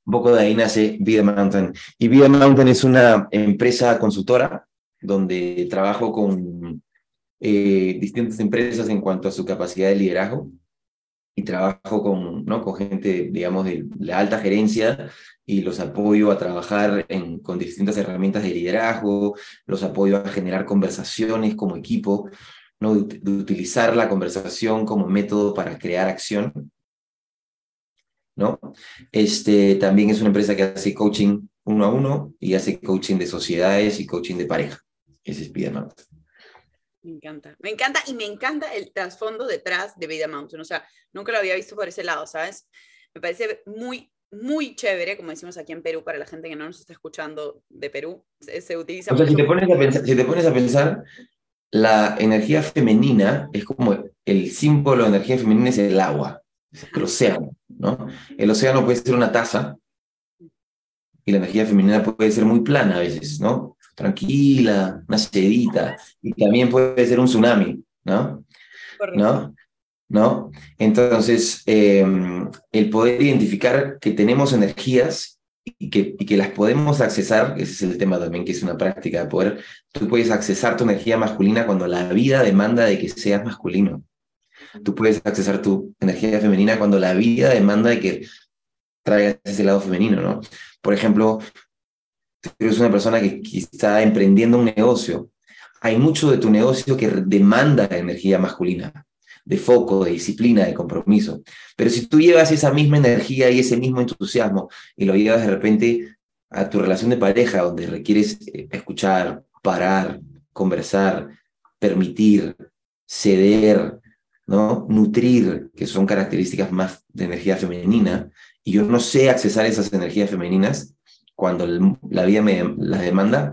Un poco de ahí nace Vida Mountain. Y Vida Mountain es una empresa consultora donde trabajo con eh, distintas empresas en cuanto a su capacidad de liderazgo y trabajo con, ¿no? con gente, digamos, de la alta gerencia y los apoyo a trabajar con distintas herramientas de liderazgo, los apoyo a generar conversaciones como equipo, ¿no? de utilizar la conversación como método para crear acción ¿no? Este, también es una empresa que hace coaching uno a uno y hace coaching de sociedades y coaching de pareja. Ese es Vida Mountain. Me encanta, me encanta y me encanta el trasfondo detrás de Vida Mountain. O sea, nunca lo había visto por ese lado, ¿sabes? Me parece muy, muy chévere, como decimos aquí en Perú, para la gente que no nos está escuchando de Perú, se, utiliza. O sea, si te, pones a pensar, si te pones a pensar, la energía femenina es como el símbolo de energía femenina es el agua el océano, ¿no? El océano puede ser una taza y la energía femenina puede ser muy plana a veces, ¿no? Tranquila, una sedita, y también puede ser un tsunami, ¿no? ¿No? ¿No? Entonces, em, el poder identificar que tenemos energías y que, y que las podemos accesar, ese es el tema también, que es una práctica de poder, tú puedes accesar tu energía masculina cuando la vida demanda de que seas masculino. Tú puedes accesar tu energía femenina cuando la vida demanda de que traigas ese lado femenino, ¿no? Por ejemplo, tú eres una persona que, está emprendiendo un negocio. Hay mucho de tu negocio que demanda energía masculina, de foco, de disciplina, de compromiso. Pero si tú llevas esa misma energía y ese mismo entusiasmo y lo llevas de repente a tu relación de pareja, donde requieres eh, escuchar, parar, conversar, permitir, ceder, ¿no? Nutrir, que son características más de energía femenina, y yo no sé accesar esas energías femeninas cuando la vida me las demanda,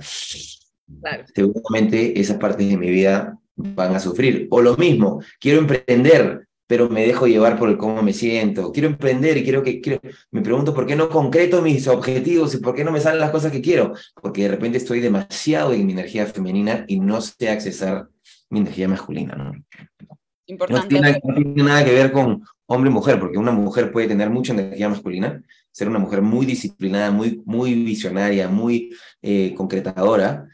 seguramente esas partes de mi vida van a sufrir. O lo mismo, quiero emprender, pero me dejo llevar por el cómo me siento. Quiero emprender y quiero que quiero, me pregunto por qué no concreto mis objetivos y por qué no me salen las cosas que quiero, porque de repente estoy demasiado en mi energía femenina y no sé accesar mi energía masculina, ¿no? Importante. No tiene, no tiene nada que ver con hombre y mujer, porque una mujer puede tener mucha energía masculina, ser una mujer muy disciplinada, muy, muy visionaria, muy eh, concretadora,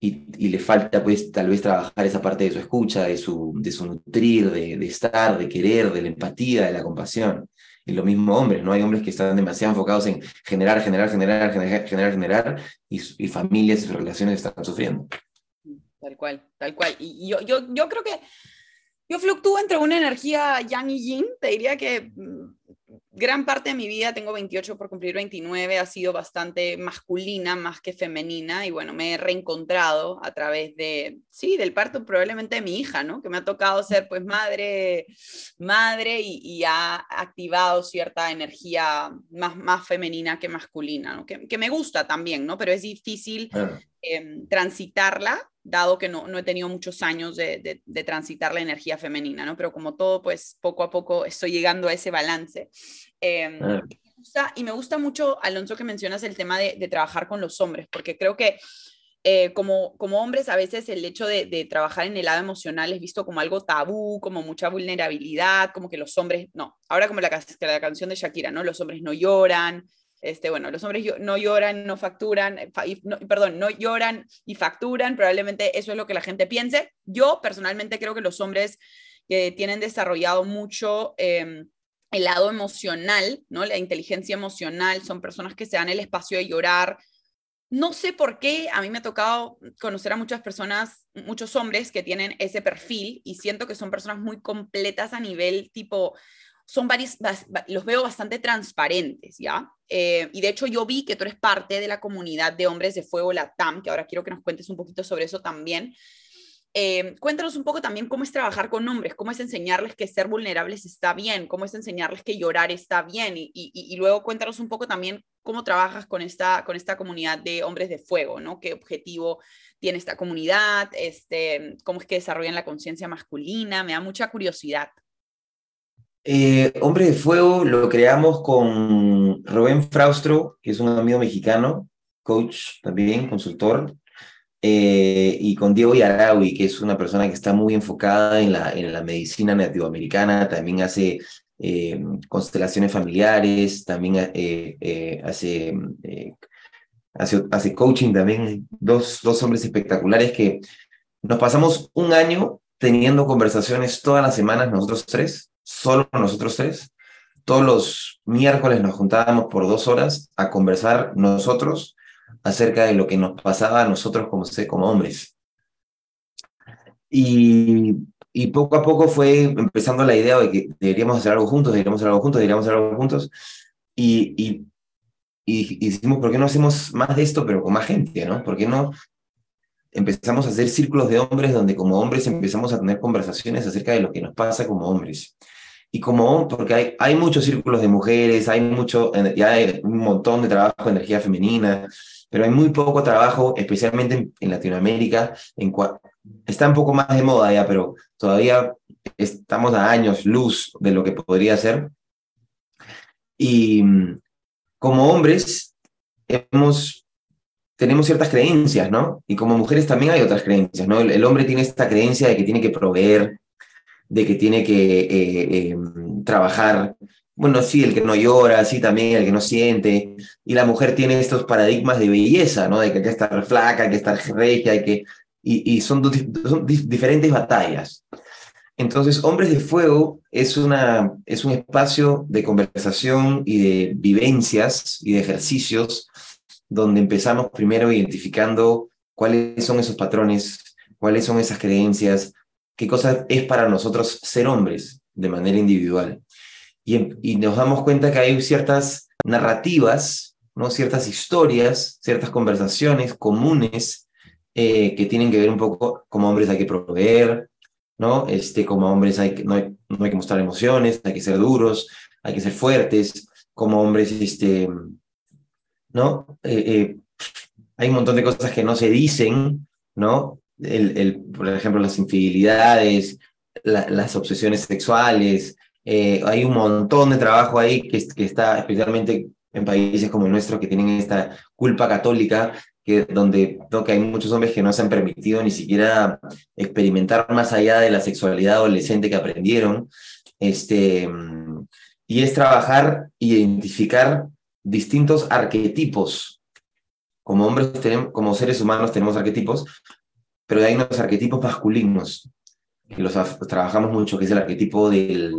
y, y, le falta pues tal vez trabajar esa parte de su escucha, de su, de su nutrir, de, de estar, de querer, de la empatía, de la compasión. Y lo mismo hombres, ¿no? Hay hombres que están demasiado enfocados en generar, generar, generar, generar, generar, generar y, y familias y relaciones están sufriendo. Tal cual, tal cual. Y yo, yo, yo creo que yo fluctúo entre una energía yang y yin. Te diría que gran parte de mi vida, tengo 28 por cumplir 29, ha sido bastante masculina más que femenina y bueno, me he reencontrado a través de, sí, del parto probablemente de mi hija, ¿no? Que me ha tocado ser pues madre, madre y, y ha activado cierta energía más, más femenina que masculina, ¿no? Que, que me gusta también, ¿no? Pero es difícil eh, transitarla dado que no, no he tenido muchos años de, de, de, transitar la energía femenina, ¿no? Pero como todo, pues poco a poco estoy llegando a ese balance. Eh, ah. y, me gusta, y, me gusta, mucho, Alonso, que mencionas el tema de, de trabajar con los hombres, porque creo que eh, como, como hombres a veces el hecho de, de, trabajar en el lado emocional es visto como algo tabú, como mucha vulnerabilidad, como que los hombres, no, ahora como la, la canción de Shakira, ¿no? Los hombres no lloran, este, bueno, los hombres no lloran, no facturan, no, perdón, no lloran y facturan, probablemente eso es lo que la gente piense. Yo personalmente creo que los hombres que tienen desarrollado mucho eh, el lado emocional, ¿no? La inteligencia emocional, son personas que se dan el espacio de llorar. No sé por qué, a mí me ha tocado conocer a muchas personas, muchos hombres que tienen ese perfil y siento que son personas muy completas a nivel tipo son varios, los veo bastante transparentes, ¿ya? Eh, y de hecho yo vi que tú eres parte de la comunidad de hombres de fuego Latam, que ahora quiero que nos cuentes un poquito sobre eso también. Eh, cuéntanos un poco también cómo es trabajar con hombres, cómo es enseñarles que ser vulnerables está bien, cómo es enseñarles que llorar está bien y, y, y luego cuéntanos un poco también cómo trabajas con esta, con esta comunidad de hombres de fuego, ¿no? ¿Qué objetivo tiene esta comunidad? Este, ¿Cómo es que desarrollan la conciencia masculina? Me da mucha curiosidad. Eh, Hombre de Fuego lo creamos con Rubén Fraustro, que es un amigo mexicano, coach también, consultor, eh, y con Diego Yarawi, que es una persona que está muy enfocada en la, en la medicina nativoamericana, también hace eh, constelaciones familiares, también eh, hace, hace, hace, coaching también, dos, dos hombres espectaculares que nos pasamos un año teniendo conversaciones todas las semanas nosotros tres, solo nosotros tres. Todos los miércoles nos juntábamos por dos horas a conversar nosotros acerca de lo que nos pasaba a nosotros como, como hombres. Y, y poco a poco fue empezando la idea de que deberíamos hacer algo juntos, deberíamos hacer algo juntos, deberíamos hacer algo juntos. Y, y, y, decimos, ¿por qué no hacemos más de esto, pero con más gente, ¿no? ¿Por qué no empezamos a hacer círculos de hombres donde como hombres empezamos a tener conversaciones acerca de lo que nos pasa como hombres? Y como, porque hay, hay muchos círculos de mujeres, hay mucho, ya hay un montón de trabajo de energía femenina, pero hay muy poco trabajo, especialmente en, en Latinoamérica, en está un poco más de moda ya, pero todavía estamos a años luz de lo que podría ser. Y como hombres, hemos, tenemos ciertas creencias, ¿no? Y como mujeres también hay otras creencias, ¿no? El, el hombre tiene esta creencia de que tiene que proveer, de que tiene que eh, eh, trabajar, bueno, sí, el que no llora, sí, también el que no siente, y la mujer tiene estos paradigmas de belleza, ¿no? De que hay que estar flaca, hay que estar regia, hay que... Y, son, son diferentes batallas. Entonces, Hombres de Fuego es, una, es un espacio de conversación y de vivencias y de ejercicios donde empezamos primero identificando cuáles son esos patrones, cuáles son esas creencias, qué cosa es para nosotros ser hombres de manera individual. Y, y nos damos cuenta que hay ciertas narrativas, ¿no? ciertas historias, ciertas conversaciones comunes eh, que tienen que ver un poco como hombres hay que proveer, ¿no? Este, como hombres hay que, no, hay, no hay que mostrar emociones, hay que ser duros, hay que ser fuertes, como hombres, este, ¿no? Eh, eh, hay un montón de cosas que no se dicen, ¿no? El, el, por ejemplo, las infidelidades, las obsesiones sexuales. Eh, hay un montón de trabajo ahí que, que está especialmente en países como el nuestro que tienen esta culpa católica, que, donde que hay muchos hombres que no se han permitido ni siquiera experimentar más allá de la sexualidad adolescente que aprendieron. Este, y es trabajar identificar distintos arquetipos. Como hombres, tenemos, como seres humanos tenemos arquetipos, pero hay unos arquetipos masculinos que los trabajamos mucho, que es el arquetipo del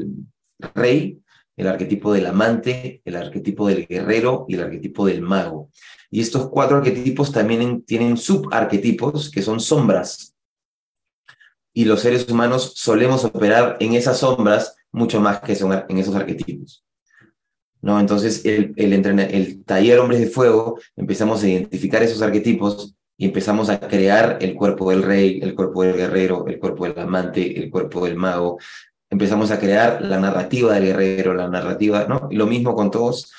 rey, el arquetipo del amante, el arquetipo del guerrero y el arquetipo del mago. Y estos cuatro arquetipos también tienen subarquetipos, que son sombras. Y los seres humanos solemos operar en esas sombras mucho más que en esos arquetipos. ¿No? Entonces, el, el, el taller Hombres de Fuego, empezamos a identificar esos arquetipos y empezamos a crear el cuerpo del rey, el cuerpo del guerrero, el cuerpo del amante, el cuerpo del mago, empezamos a crear la narrativa del guerrero, la narrativa, ¿no? Y lo mismo con todos,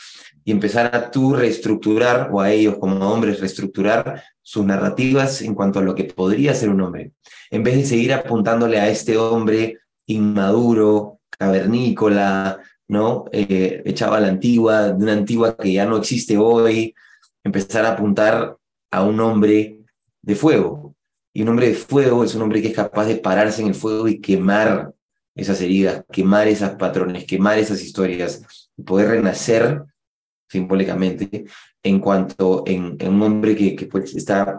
y empezar a tú reestructurar, o a ellos como hombres reestructurar sus narrativas en cuanto a lo que podría ser un hombre, en vez de seguir apuntándole a este hombre inmaduro, cavernícola, ¿no? Eh, echaba la antigua, de una antigua que ya no existe hoy, empezar a apuntar a un hombre de fuego. Y un hombre de fuego es un hombre que es capaz de pararse en el fuego y quemar esas heridas, quemar esos patrones, quemar esas historias, y poder renacer simbólicamente en cuanto en, un hombre que, que, pues está,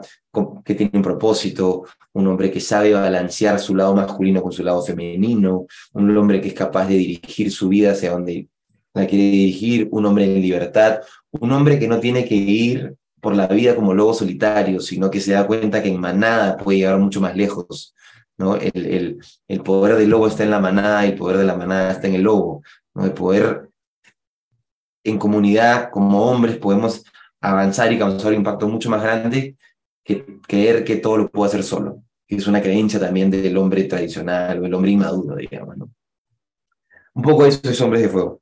que tiene un propósito, un hombre que sabe balancear su lado masculino con su lado femenino, un hombre que es capaz de dirigir su vida hacia donde la quiere dirigir, un hombre en libertad, un hombre que no tiene que ir por la vida como lobo solitario, sino que se da cuenta que en manada puede llegar mucho más lejos, ¿no? El, el, el, poder del lobo está en la manada y el poder de la manada está en el lobo. ¿no? El poder en comunidad, como hombres, podemos avanzar y causar un impacto mucho más grande que creer que todo lo puedo hacer solo. Es una creencia también del hombre tradicional o el hombre inmaduro, digamos. ¿no? Un poco eso es Hombres de Fuego.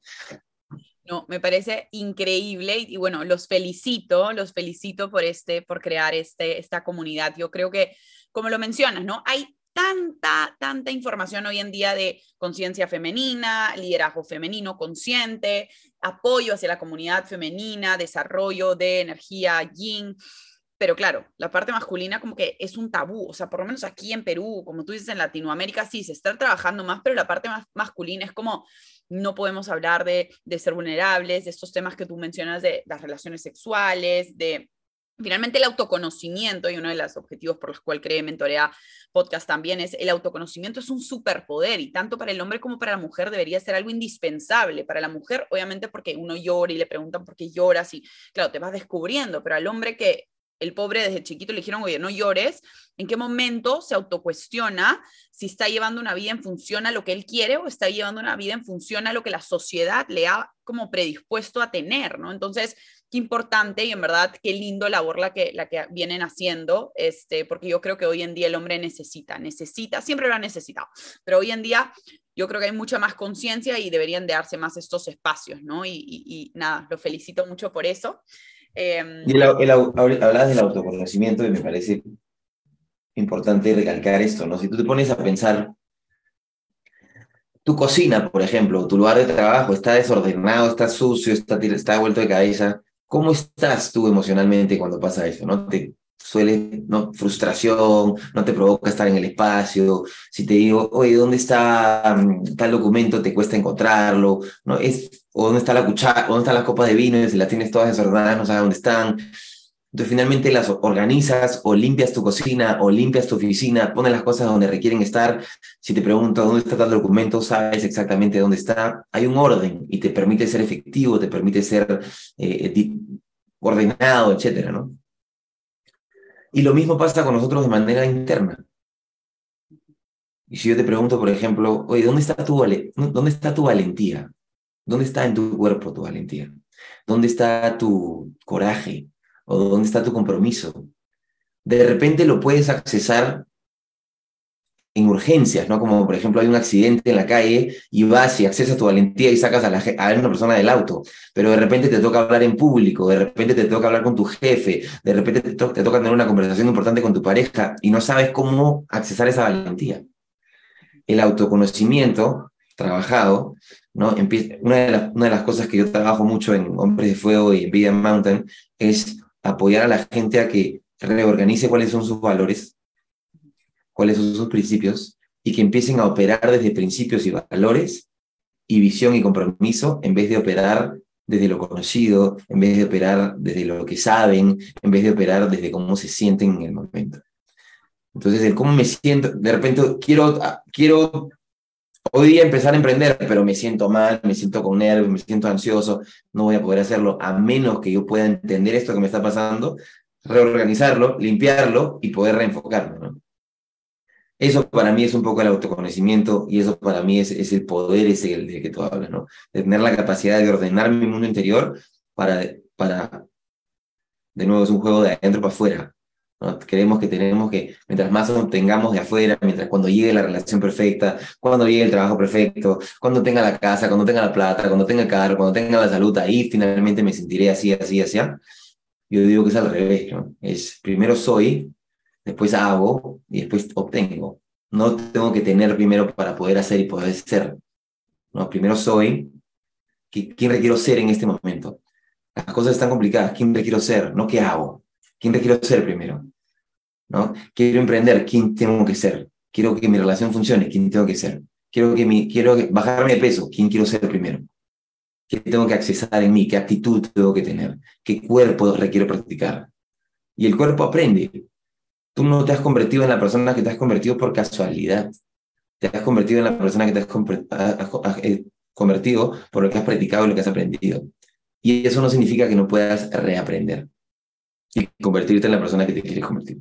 No, me parece increíble y, bueno, los felicito, los felicito por este, por crear este, esta comunidad. Yo creo que, como lo mencionas, ¿no? Hay tanta, tanta información hoy en día de conciencia femenina, liderazgo femenino consciente, apoyo hacia la comunidad femenina, desarrollo de energía yin. Pero claro, la parte masculina como que es un tabú, o sea, por lo menos aquí en Perú, como tú dices, en Latinoamérica sí, se está trabajando más, pero la parte masculina es como, no podemos hablar de, de ser vulnerables, de estos temas que tú mencionas de las relaciones sexuales, de Finalmente, el autoconocimiento, y uno de los objetivos por los cuales creé Mentorea Podcast también es el autoconocimiento es un superpoder y tanto para el hombre como para la mujer debería ser algo indispensable. Para la mujer, obviamente, porque uno llora y le preguntan por qué lloras y, claro, te vas descubriendo, pero al hombre que el pobre desde chiquito le dijeron, oye, no llores, ¿en qué momento se autocuestiona si está llevando una vida en función a lo que él quiere o está llevando una vida en función a lo que la sociedad le ha como predispuesto a tener, ¿no? Entonces, qué importante y en verdad qué lindo labor la que, la que vienen haciendo, este, porque yo creo que hoy en día el hombre necesita, necesita, siempre lo ha necesitado, pero hoy en día yo creo que hay mucha más conciencia y deberían de darse más estos espacios, ¿no? Y, y nada, lo felicito mucho por eso. Em, y hablabas del autoconocimiento y me parece importante recalcar esto, ¿no? Si tú te pones a pensar, tu cocina, por ejemplo, tu lugar de trabajo está desordenado, está sucio, está, está vuelto de cabeza, ¿cómo estás tú emocionalmente cuando pasa eso? ¿No? Suele, ¿no? Frustración, no te provoca estar en el espacio. Si te digo, oye, ¿dónde está mm, tal documento? Te cuesta encontrarlo, ¿no? Es o dónde está la cuchara, dónde están las copas de vino, y si las tienes todas desordenadas, no sabes dónde están. Entonces finalmente las organizas o limpias tu cocina o limpias tu oficina, pones las cosas donde requieren estar. Si te pregunto dónde está tal documento, sabes exactamente dónde está. Hay un orden y te permite ser efectivo, te permite ser eh, ordenado, etcétera, ¿no? Y lo mismo pasa con nosotros de manera interna. Y si yo te pregunto, por ejemplo, oye, ¿dónde está tu, dónde está tu valentía? ¿Dónde está en tu cuerpo tu valentía? ¿Dónde está tu coraje? ¿O dónde está tu compromiso? De repente lo puedes accesar en urgencias, ¿no? Como por ejemplo hay un accidente en la calle y vas y accesas tu valentía y sacas a, la, a una persona del auto, pero de repente te toca hablar en público, de repente te toca hablar con tu jefe, de repente te, toca tener una conversación importante con tu pareja y no sabes cómo accesar esa valentía. el autoconocimiento trabajado, ¿no? una, de una de las cosas que yo trabajo mucho en Hombres de Fuego y en Vida Mountain es apoyar a la gente a que reorganice cuáles son sus valores, cuáles son sus principios y que empiecen a operar desde principios y valores y visión y compromiso en vez de operar desde lo conocido, en vez de operar desde lo que saben, en vez de operar desde cómo se sienten en el momento. Entonces, el cómo me siento, de repente quiero, quiero hoy día empezar a emprender, pero me siento mal, me siento con nervios, me siento ansioso, no voy a poder hacerlo a menos que yo pueda entender esto que me está pasando, reorganizarlo, limpiarlo y poder reenfocarlo. ¿no? Eso para mí es un poco el autoconocimiento y eso para mí es, es el poder ese del, que tú hablas, ¿no? De tener la capacidad de ordenar mi mundo interior para, para, de nuevo, es un juego de adentro para afuera. ¿no? Creemos que tenemos que, mientras más obtengamos de afuera, mientras cuando llegue la relación perfecta, cuando llegue el trabajo perfecto, cuando tenga la casa, cuando tenga la plata, cuando tenga el carro, cuando tenga la salud, ahí finalmente me sentiré así, así, así. Yo digo que es al revés, ¿no? Es primero soy después hago y después obtengo. No tengo que tener primero para poder hacer y poder ser. ¿no? Primero soy, ¿quién requiero ser en este momento? Las cosas están complicadas, ¿quién requiero ser? No qué hago, ¿quién requiero ser primero? ¿no? Quiero emprender, ¿quién tengo que ser? Quiero que mi relación funcione, ¿quién tengo que ser? Quiero, que mi, quiero bajarme de peso, ¿quién quiero ser primero? ¿Qué tengo que accesar en mí? ¿Qué actitud tengo que tener? ¿Qué cuerpo requiero practicar? Y el cuerpo aprende. Tú no te has convertido en la persona que te has convertido por casualidad. Te has convertido en la persona que te has eh, convertido por lo que has practicado y lo que has aprendido. Y eso no significa que no puedas reaprender y convertirte en la persona que te quieres convertir.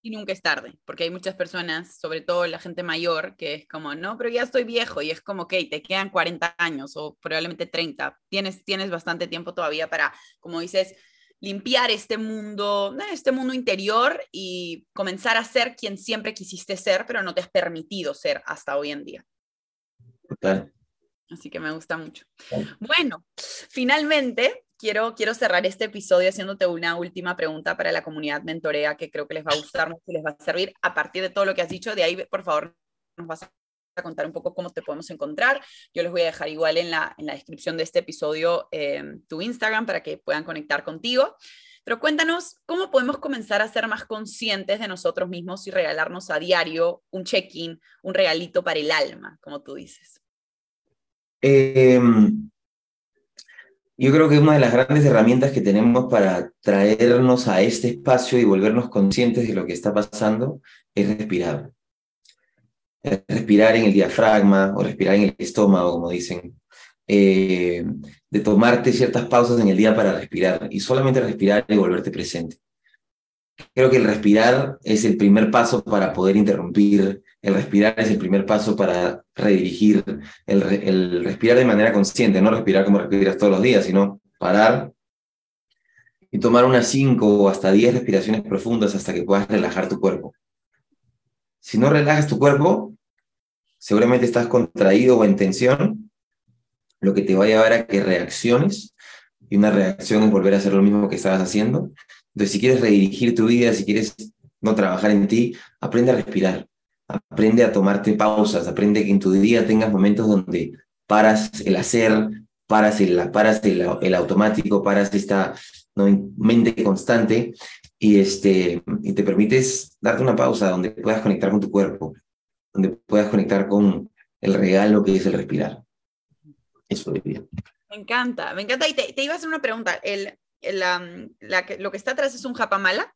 Y nunca es tarde, porque hay muchas personas, sobre todo la gente mayor, que es como, no, pero ya estoy viejo y es como, ok, te quedan 40 años o probablemente 30. Tienes, tienes bastante tiempo todavía para, como dices, limpiar este mundo, este mundo interior y comenzar a ser quien siempre quisiste ser, pero no te has permitido ser hasta hoy en día. Total. Así que me gusta mucho. Bueno, finalmente quiero, quiero cerrar este episodio haciéndote una última pregunta para la comunidad mentorea que creo que les va a gustar mucho y les va a servir a partir de todo lo que has dicho. De ahí, por favor, nos vas a contar un poco cómo te podemos encontrar. Yo les voy a dejar igual en la, en la descripción de este episodio eh, tu Instagram para que puedan conectar contigo. Pero cuéntanos cómo podemos comenzar a ser más conscientes de nosotros mismos y regalarnos a diario un check-in, un regalito para el alma, como tú dices. Em, yo creo que una de las grandes herramientas que tenemos para traernos a este espacio y volvernos conscientes de lo que está pasando es respirar respirar en el diafragma o respirar en el estómago, como dicen, eh, de tomarte ciertas pausas en el día para respirar y solamente respirar y volverte presente. Creo que el respirar es el primer paso para poder interrumpir, el respirar es el primer paso para redirigir, el, el respirar de manera consciente, no respirar como respiras todos los días, sino parar y tomar unas 5 o hasta 10 respiraciones profundas hasta que puedas relajar tu cuerpo. Si no relajas tu cuerpo, seguramente estás contraído o en tensión, lo que te va a llevar a que reacciones, y una reacción es volver a hacer lo mismo que estabas haciendo. Entonces, si quieres redirigir tu vida, si quieres no trabajar en ti, aprende a respirar, aprende a tomarte pausas, aprende que en tu día tengas momentos donde paras el hacer, paras el, paras el, automático, paras esta mente constante y, este, y te permites darte una pausa donde puedas conectar con tu cuerpo, donde puedas conectar con el regalo que es el respirar. Eso diría. Me encanta, me encanta. Y te, iba a hacer una pregunta. El, ¿Lo que está atrás es un japamala?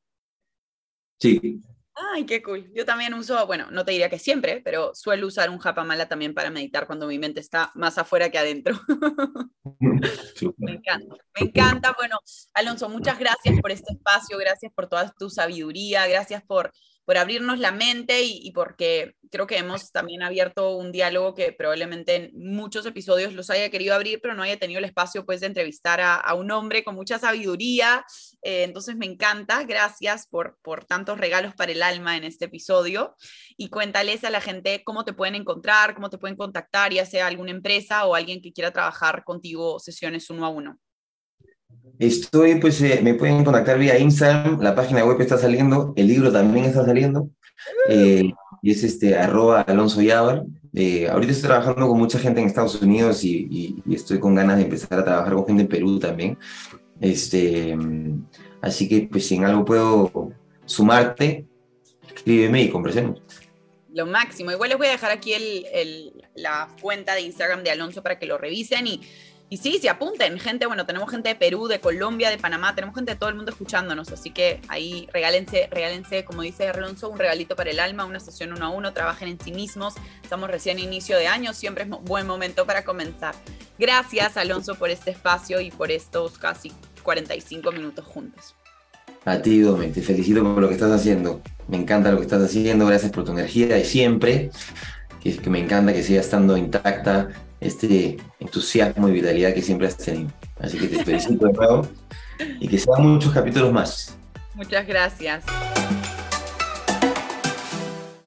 Sí. Ay, qué cool. Yo también uso, bueno, no te diría que siempre, pero suelo usar un japamala también para meditar cuando mi mente está más afuera que adentro. me encanta, me encanta. Bueno, Alonso, muchas gracias por este espacio, gracias por toda tu sabiduría, gracias por por abrirnos la mente y, porque creo que hemos también abierto un diálogo que probablemente en muchos episodios los haya querido abrir, pero no haya tenido el espacio pues de entrevistar a, un hombre con mucha sabiduría. Eh, entonces me encanta, gracias por, por tantos regalos para el alma en este episodio y cuéntales a la gente cómo te pueden encontrar, cómo te pueden contactar, ya sea alguna empresa o alguien que quiera trabajar contigo sesiones uno a uno. Estoy, pues, eh, me pueden contactar vía Instagram, la página web está saliendo, el libro también está saliendo. Eh, y es este, arroba Alonso Yabar. Eh, ahorita estoy trabajando con mucha gente en Estados Unidos y, y, estoy con ganas de empezar a trabajar con gente en Perú también. Este, así que pues si en algo puedo sumarte, escríbeme y conversemos. Lo máximo. Igual les voy a dejar aquí el, el, la cuenta de Instagram de Alonso para que lo revisen y y sí, se apunten, gente, bueno, tenemos gente de Perú, de Colombia, de Panamá, tenemos gente de todo el mundo escuchándonos, así que ahí regálense, regálense, como dice Alonso, un regalito para el alma, una sesión uno a uno, trabajen en sí mismos, estamos recién inicio de año, siempre es buen momento para comenzar. Gracias, Alonso, por este espacio y por estos casi 45 minutos juntos. A ti, Dome, te felicito por lo que estás haciendo. Me encanta lo que estás haciendo, gracias por tu energía y siempre, que, que me encanta que siga estando intacta este entusiasmo y vitalidad que siempre has tenido. Así que te felicito de nuevo y que sean muchos capítulos más. Muchas gracias.